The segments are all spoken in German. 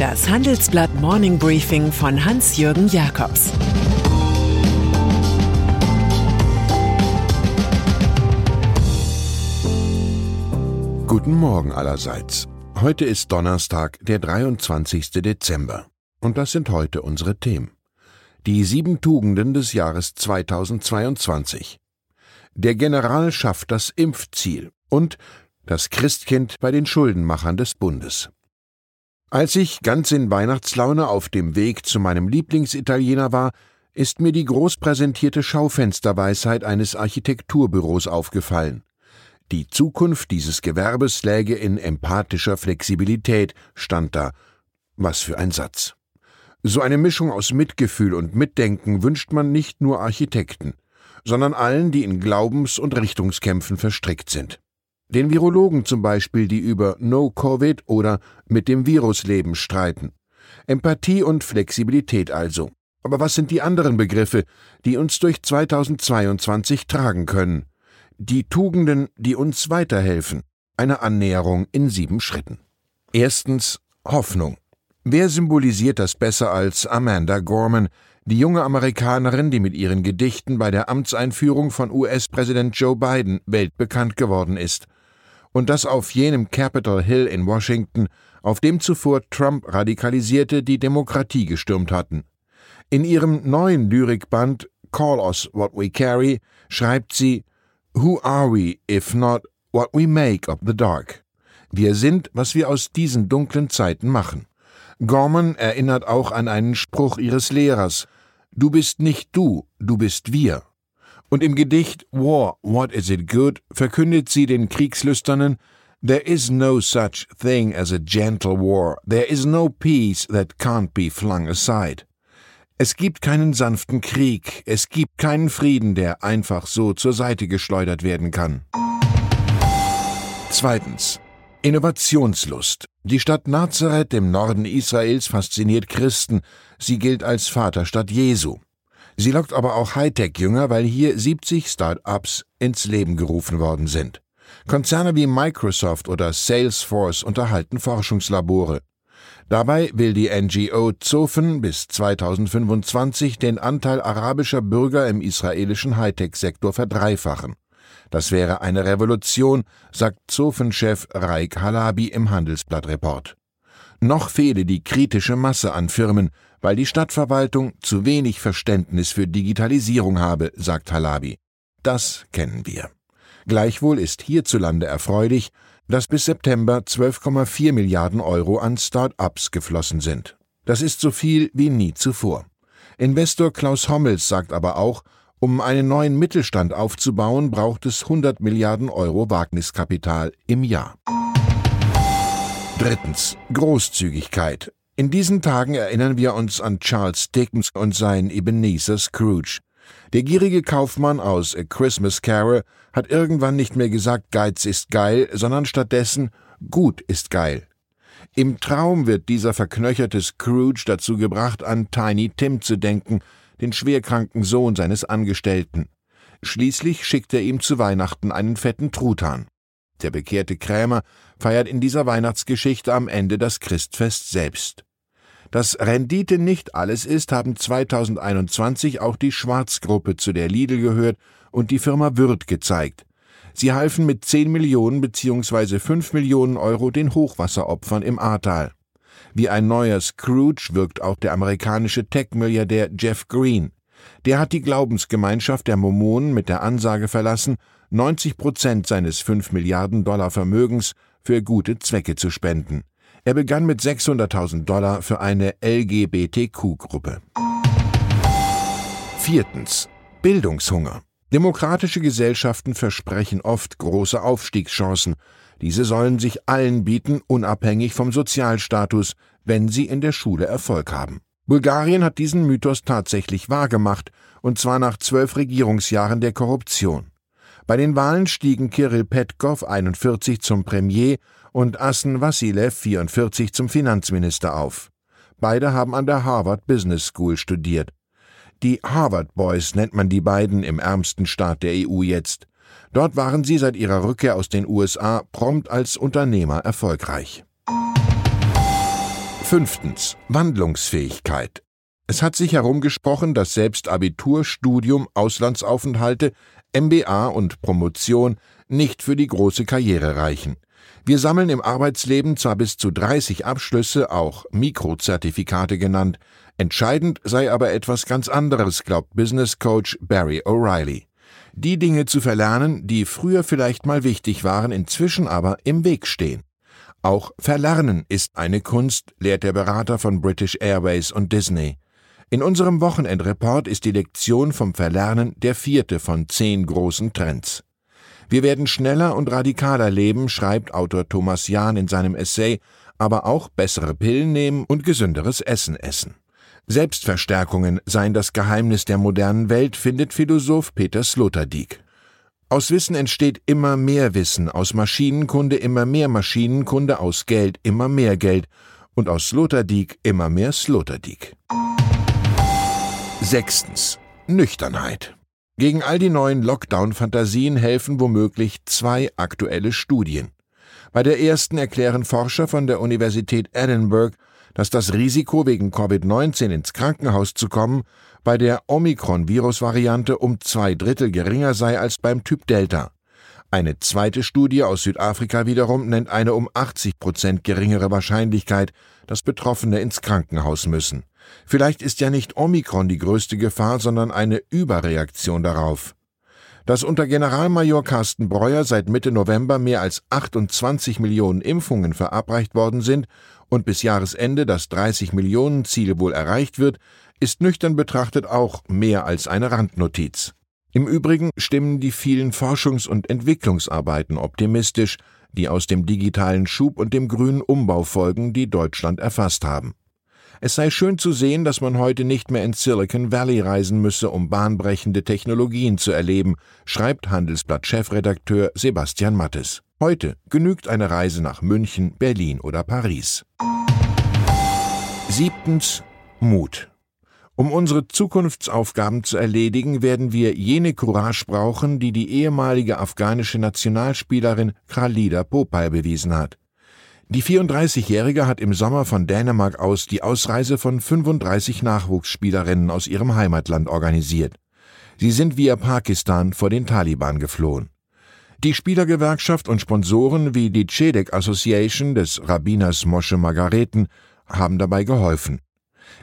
Das Handelsblatt Morning Briefing von Hans-Jürgen Jakobs Guten Morgen allerseits. Heute ist Donnerstag, der 23. Dezember. Und das sind heute unsere Themen. Die sieben Tugenden des Jahres 2022. Der General schafft das Impfziel und das Christkind bei den Schuldenmachern des Bundes. Als ich ganz in Weihnachtslaune auf dem Weg zu meinem Lieblingsitaliener war, ist mir die groß präsentierte Schaufensterweisheit eines Architekturbüros aufgefallen. Die Zukunft dieses Gewerbes läge in empathischer Flexibilität, stand da. Was für ein Satz. So eine Mischung aus Mitgefühl und Mitdenken wünscht man nicht nur Architekten, sondern allen, die in Glaubens- und Richtungskämpfen verstrickt sind. Den Virologen zum Beispiel, die über No-Covid oder mit dem Virus leben streiten. Empathie und Flexibilität also. Aber was sind die anderen Begriffe, die uns durch 2022 tragen können? Die Tugenden, die uns weiterhelfen. Eine Annäherung in sieben Schritten. Erstens Hoffnung. Wer symbolisiert das besser als Amanda Gorman, die junge Amerikanerin, die mit ihren Gedichten bei der Amtseinführung von US-Präsident Joe Biden weltbekannt geworden ist? Und das auf jenem Capitol Hill in Washington, auf dem zuvor Trump Radikalisierte die Demokratie gestürmt hatten. In ihrem neuen Lyrikband Call Us What We Carry schreibt sie Who are we if not what we make of the dark? Wir sind, was wir aus diesen dunklen Zeiten machen. Gorman erinnert auch an einen Spruch ihres Lehrers Du bist nicht du, du bist wir. Und im Gedicht War, What Is It Good verkündet sie den Kriegslüsternen There is no such thing as a gentle war. There is no peace that can't be flung aside. Es gibt keinen sanften Krieg, es gibt keinen Frieden, der einfach so zur Seite geschleudert werden kann. Zweitens. Innovationslust. Die Stadt Nazareth im Norden Israels fasziniert Christen. Sie gilt als Vaterstadt Jesu. Sie lockt aber auch Hightech-Jünger, weil hier 70 Start-ups ins Leben gerufen worden sind. Konzerne wie Microsoft oder Salesforce unterhalten Forschungslabore. Dabei will die NGO Zofen bis 2025 den Anteil arabischer Bürger im israelischen Hightech-Sektor verdreifachen. Das wäre eine Revolution, sagt Zofen-Chef Raik Halabi im Handelsblattreport. Noch fehle die kritische Masse an Firmen, weil die Stadtverwaltung zu wenig Verständnis für Digitalisierung habe, sagt Halabi. Das kennen wir. Gleichwohl ist hierzulande erfreulich, dass bis September 12,4 Milliarden Euro an Start-ups geflossen sind. Das ist so viel wie nie zuvor. Investor Klaus Hommels sagt aber auch, um einen neuen Mittelstand aufzubauen, braucht es 100 Milliarden Euro Wagniskapital im Jahr. Drittens. Großzügigkeit. In diesen Tagen erinnern wir uns an Charles Dickens und sein Ebenezer Scrooge. Der gierige Kaufmann aus A Christmas Carol hat irgendwann nicht mehr gesagt, Geiz ist geil, sondern stattdessen Gut ist geil. Im Traum wird dieser verknöcherte Scrooge dazu gebracht, an Tiny Tim zu denken, den schwerkranken Sohn seines Angestellten. Schließlich schickt er ihm zu Weihnachten einen fetten Truthahn. Der bekehrte Krämer feiert in dieser Weihnachtsgeschichte am Ende das Christfest selbst. Dass Rendite nicht alles ist, haben 2021 auch die Schwarzgruppe, zu der Lidl gehört, und die Firma Würth gezeigt. Sie halfen mit 10 Millionen bzw. 5 Millionen Euro den Hochwasseropfern im Ahrtal. Wie ein neuer Scrooge wirkt auch der amerikanische Tech-Milliardär Jeff Green. Der hat die Glaubensgemeinschaft der Mormonen mit der Ansage verlassen, 90 Prozent seines 5 Milliarden Dollar Vermögens für gute Zwecke zu spenden. Er begann mit 600.000 Dollar für eine LGBTQ-Gruppe. Viertens. Bildungshunger. Demokratische Gesellschaften versprechen oft große Aufstiegschancen. Diese sollen sich allen bieten, unabhängig vom Sozialstatus, wenn sie in der Schule Erfolg haben. Bulgarien hat diesen Mythos tatsächlich wahrgemacht, und zwar nach zwölf Regierungsjahren der Korruption. Bei den Wahlen stiegen Kirill Petkov 41 zum Premier und Assen Vassilev 44 zum Finanzminister auf. Beide haben an der Harvard Business School studiert. Die Harvard Boys nennt man die beiden im ärmsten Staat der EU jetzt. Dort waren sie seit ihrer Rückkehr aus den USA prompt als Unternehmer erfolgreich. Fünftens. Wandlungsfähigkeit. Es hat sich herumgesprochen, dass selbst Abitur, Studium, Auslandsaufenthalte, MBA und Promotion nicht für die große Karriere reichen. Wir sammeln im Arbeitsleben zwar bis zu 30 Abschlüsse, auch Mikrozertifikate genannt, entscheidend sei aber etwas ganz anderes, glaubt Business Coach Barry O'Reilly. Die Dinge zu verlernen, die früher vielleicht mal wichtig waren, inzwischen aber im Weg stehen. Auch Verlernen ist eine Kunst, lehrt der Berater von British Airways und Disney. In unserem Wochenendreport ist die Lektion vom Verlernen der vierte von zehn großen Trends. Wir werden schneller und radikaler leben, schreibt Autor Thomas Jahn in seinem Essay, aber auch bessere Pillen nehmen und gesünderes Essen essen. Selbstverstärkungen seien das Geheimnis der modernen Welt, findet Philosoph Peter Sloterdijk. Aus Wissen entsteht immer mehr Wissen, aus Maschinenkunde immer mehr Maschinenkunde, aus Geld immer mehr Geld und aus Sloterdijk immer mehr Sloterdijk. Sechstens. Nüchternheit. Gegen all die neuen Lockdown-Fantasien helfen womöglich zwei aktuelle Studien. Bei der ersten erklären Forscher von der Universität Edinburgh, dass das Risiko, wegen Covid-19 ins Krankenhaus zu kommen, bei der Omikron-Virus-Variante um zwei Drittel geringer sei als beim Typ Delta. Eine zweite Studie aus Südafrika wiederum nennt eine um 80 Prozent geringere Wahrscheinlichkeit, dass Betroffene ins Krankenhaus müssen. Vielleicht ist ja nicht Omikron die größte Gefahr, sondern eine Überreaktion darauf. Dass unter Generalmajor Carsten Breuer seit Mitte November mehr als 28 Millionen Impfungen verabreicht worden sind und bis Jahresende das 30 Millionen Ziel wohl erreicht wird, ist nüchtern betrachtet auch mehr als eine Randnotiz. Im Übrigen stimmen die vielen Forschungs- und Entwicklungsarbeiten optimistisch, die aus dem digitalen Schub und dem grünen Umbau folgen, die Deutschland erfasst haben. Es sei schön zu sehen, dass man heute nicht mehr ins Silicon Valley reisen müsse, um bahnbrechende Technologien zu erleben, schreibt Handelsblatt-Chefredakteur Sebastian Mattes. Heute genügt eine Reise nach München, Berlin oder Paris. Siebtens Mut. Um unsere Zukunftsaufgaben zu erledigen, werden wir jene Courage brauchen, die die ehemalige afghanische Nationalspielerin Khalida Popal bewiesen hat. Die 34-Jährige hat im Sommer von Dänemark aus die Ausreise von 35 Nachwuchsspielerinnen aus ihrem Heimatland organisiert. Sie sind via Pakistan vor den Taliban geflohen. Die Spielergewerkschaft und Sponsoren wie die Chedek Association des Rabbiners Mosche Margareten haben dabei geholfen.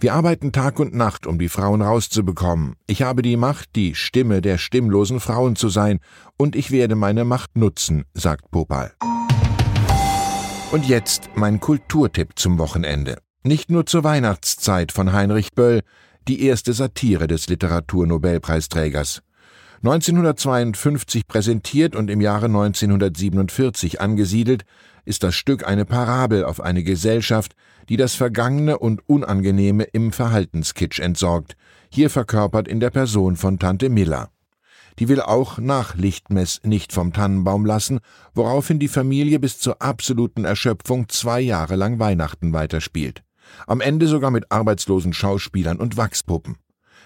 Wir arbeiten Tag und Nacht, um die Frauen rauszubekommen. Ich habe die Macht, die Stimme der stimmlosen Frauen zu sein, und ich werde meine Macht nutzen, sagt Popal. Und jetzt mein Kulturtipp zum Wochenende. Nicht nur zur Weihnachtszeit von Heinrich Böll, die erste Satire des Literaturnobelpreisträgers. 1952 präsentiert und im Jahre 1947 angesiedelt, ist das Stück eine Parabel auf eine Gesellschaft, die das Vergangene und Unangenehme im Verhaltenskitsch entsorgt, hier verkörpert in der Person von Tante Miller die will auch nach Lichtmess nicht vom Tannenbaum lassen, woraufhin die Familie bis zur absoluten Erschöpfung zwei Jahre lang Weihnachten weiterspielt. Am Ende sogar mit arbeitslosen Schauspielern und Wachspuppen.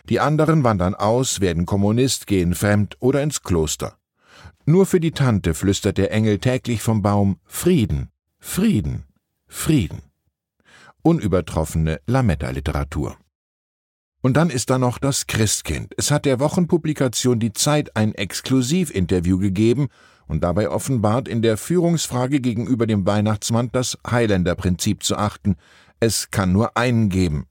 Die anderen wandern aus, werden Kommunist, gehen fremd oder ins Kloster. Nur für die Tante flüstert der Engel täglich vom Baum Frieden, Frieden, Frieden. Unübertroffene Lametta-Literatur. Und dann ist da noch das Christkind. Es hat der Wochenpublikation Die Zeit ein Exklusivinterview gegeben und dabei offenbart, in der Führungsfrage gegenüber dem Weihnachtsmann das Highlander-Prinzip zu achten. Es kann nur einen geben.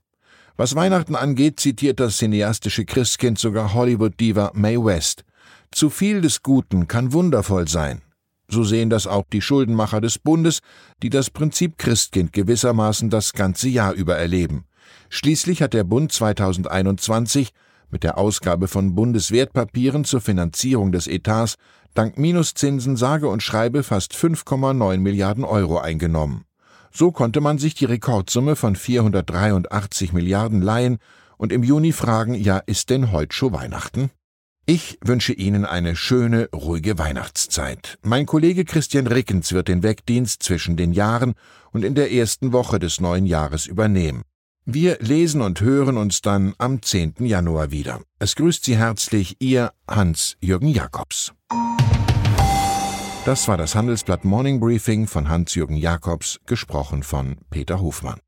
Was Weihnachten angeht, zitiert das cineastische Christkind sogar Hollywood-Diva Mae West. Zu viel des Guten kann wundervoll sein. So sehen das auch die Schuldenmacher des Bundes, die das Prinzip Christkind gewissermaßen das ganze Jahr über erleben. Schließlich hat der Bund 2021 mit der Ausgabe von Bundeswertpapieren zur Finanzierung des Etats dank Minuszinsen sage und schreibe fast 5,9 Milliarden Euro eingenommen. So konnte man sich die Rekordsumme von 483 Milliarden leihen und im Juni fragen, ja, ist denn heute schon Weihnachten? Ich wünsche Ihnen eine schöne, ruhige Weihnachtszeit. Mein Kollege Christian Rickens wird den Wegdienst zwischen den Jahren und in der ersten Woche des neuen Jahres übernehmen. Wir lesen und hören uns dann am 10. Januar wieder. Es grüßt Sie herzlich Ihr Hans-Jürgen Jakobs. Das war das Handelsblatt Morning Briefing von Hans-Jürgen Jakobs, gesprochen von Peter Hofmann.